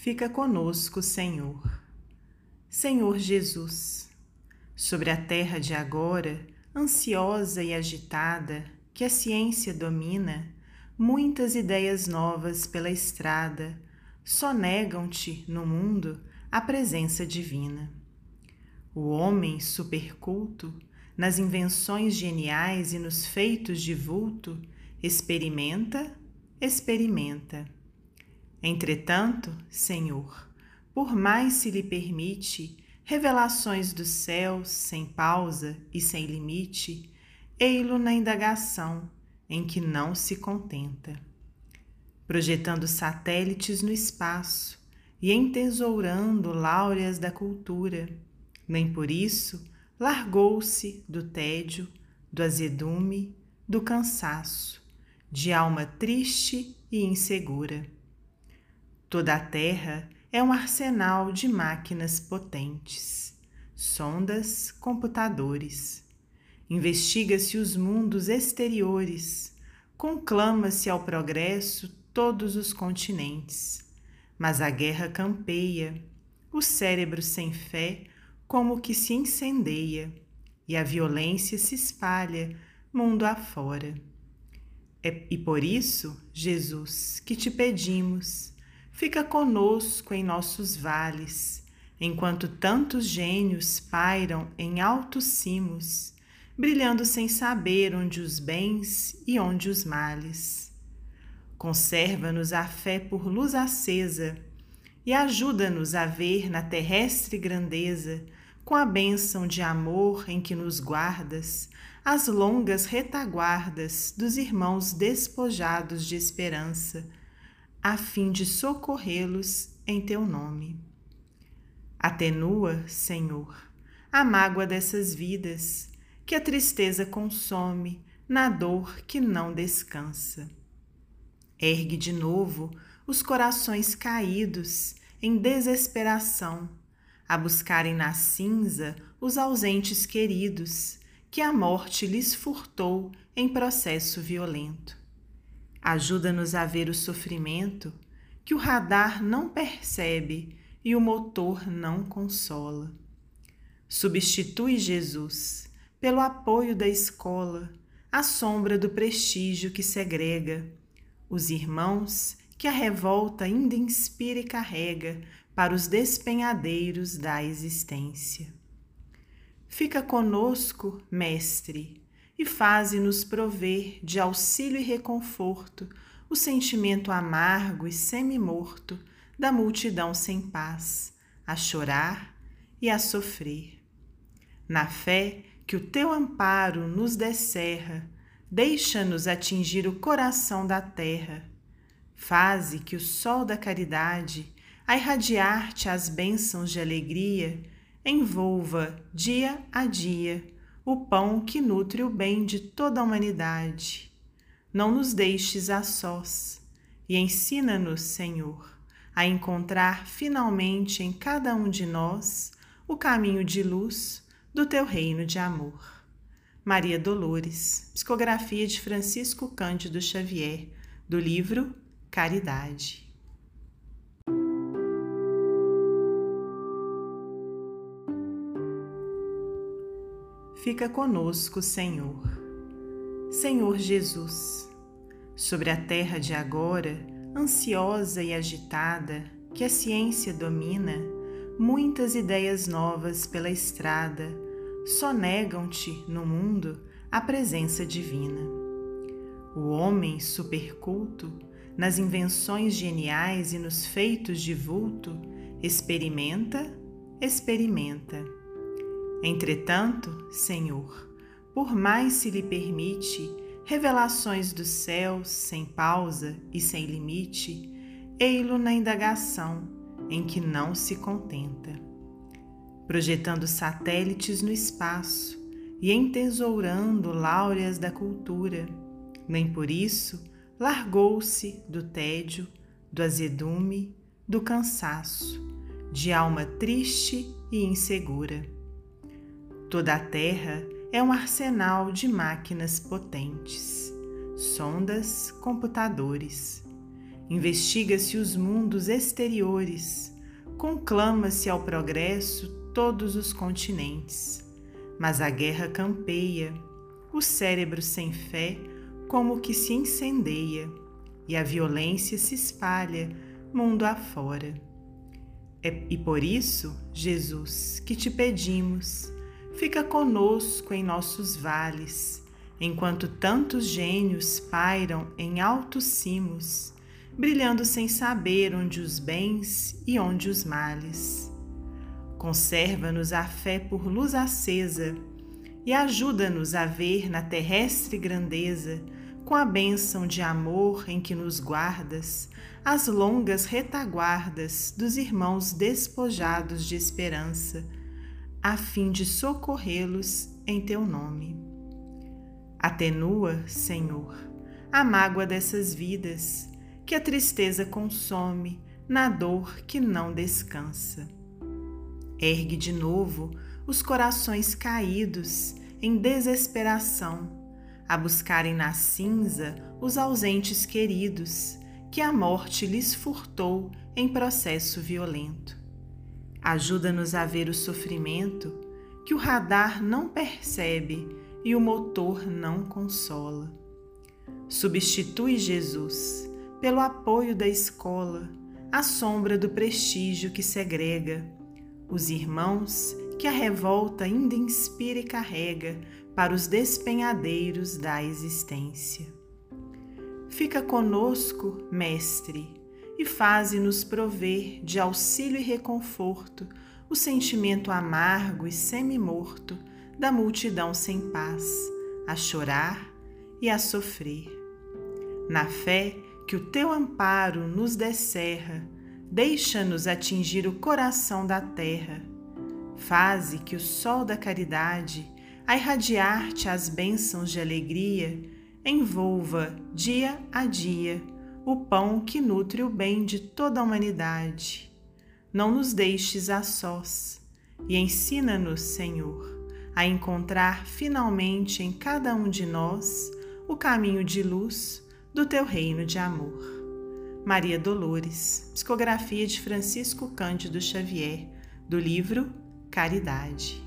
Fica conosco, Senhor. Senhor Jesus, sobre a terra de agora, ansiosa e agitada, que a ciência domina, muitas ideias novas pela estrada só negam-te no mundo a presença divina. O homem superculto, nas invenções geniais e nos feitos de vulto, experimenta, experimenta Entretanto, Senhor, por mais se lhe permite revelações dos céus sem pausa e sem limite, ei-lo na indagação em que não se contenta. Projetando satélites no espaço e entesourando láureas da cultura, nem por isso largou-se do tédio, do azedume, do cansaço, de alma triste e insegura Toda a Terra é um arsenal de máquinas potentes, sondas, computadores. Investiga-se os mundos exteriores, conclama-se ao progresso todos os continentes. Mas a guerra campeia, o cérebro sem fé como que se incendeia, e a violência se espalha mundo afora. É, e por isso, Jesus, que te pedimos, fica conosco em nossos vales, enquanto tantos gênios pairam em altos cimos, brilhando sem saber onde os bens e onde os males. Conserva-nos a fé por luz acesa e ajuda-nos a ver na terrestre grandeza, com a bênção de amor em que nos guardas, as longas retaguardas dos irmãos despojados de esperança a fim de socorrê-los em teu nome. Atenua, Senhor, a mágoa dessas vidas que a tristeza consome na dor que não descansa. Ergue de novo os corações caídos em desesperação, a buscarem na cinza os ausentes queridos que a morte lhes furtou em processo violento. Ajuda-nos a ver o sofrimento que o radar não percebe e o motor não consola. Substitui Jesus pelo apoio da escola, a sombra do prestígio que segrega, os irmãos que a revolta ainda inspira e carrega para os despenhadeiros da existência. Fica conosco, Mestre, e faze-nos prover de auxílio e reconforto o sentimento amargo e semi-morto da multidão sem paz, a chorar e a sofrer. Na fé que o teu amparo nos descerra, deixa-nos atingir o coração da terra. Faze que o sol da caridade, a irradiar-te as bênçãos de alegria, envolva dia a dia o pão que nutre o bem de toda a humanidade. Não nos deixes a sós e ensina-nos, Senhor, a encontrar finalmente em cada um de nós o caminho de luz do teu reino de amor. Maria Dolores, psicografia de Francisco Cândido Xavier, do livro Caridade. Fica conosco, Senhor. Senhor Jesus, sobre a terra de agora, ansiosa e agitada, que a ciência domina, muitas ideias novas pela estrada só negam-te no mundo a presença divina. O homem superculto, nas invenções geniais e nos feitos de vulto, experimenta, experimenta Entretanto, Senhor, por mais se lhe permite revelações dos céus sem pausa e sem limite, ei-lo na indagação em que não se contenta. Projetando satélites no espaço e entesourando láureas da cultura, nem por isso largou-se do tédio, do azedume, do cansaço, de alma triste e insegura Toda a Terra é um arsenal de máquinas potentes, sondas, computadores. investiga-se os mundos exteriores, conclama-se ao progresso todos os continentes. Mas a guerra campeia, o cérebro sem fé como que se incendeia, e a violência se espalha mundo afora. É, e por isso, Jesus, que te pedimos, fica conosco em nossos vales, enquanto tantos gênios pairam em altos cimos, brilhando sem saber onde os bens e onde os males. Conserva-nos a fé por luz acesa e ajuda-nos a ver na terrestre grandeza, com a bênção de amor em que nos guardas, as longas retaguardas dos irmãos despojados de esperança, a fim de socorrê-los em teu nome. Atenua, Senhor, a mágoa dessas vidas, que a tristeza consome na dor que não descansa. Ergue de novo os corações caídos em desesperação, a buscarem na cinza os ausentes queridos que a morte lhes furtou em processo violento. Ajuda-nos a ver o sofrimento que o radar não percebe e o motor não consola. Substitui Jesus pelo apoio da escola, a sombra do prestígio que segrega os irmãos que a revolta ainda inspira e carrega para os despenhadeiros da existência. Fica conosco, Mestre, e faze-nos prover de auxílio e reconforto o sentimento amargo e semi-morto da multidão sem paz, a chorar e a sofrer. Na fé que o teu amparo nos descerra, deixa-nos atingir o coração da terra. Faze que o sol da caridade, a irradiar-te as bênçãos de alegria, envolva dia a dia o pão que nutre o bem de toda a humanidade. Não nos deixes a sós e ensina-nos, Senhor, a encontrar finalmente em cada um de nós o caminho de luz do teu reino de amor. Maria Dolores, psicografia de Francisco Cândido Xavier, do livro Caridade.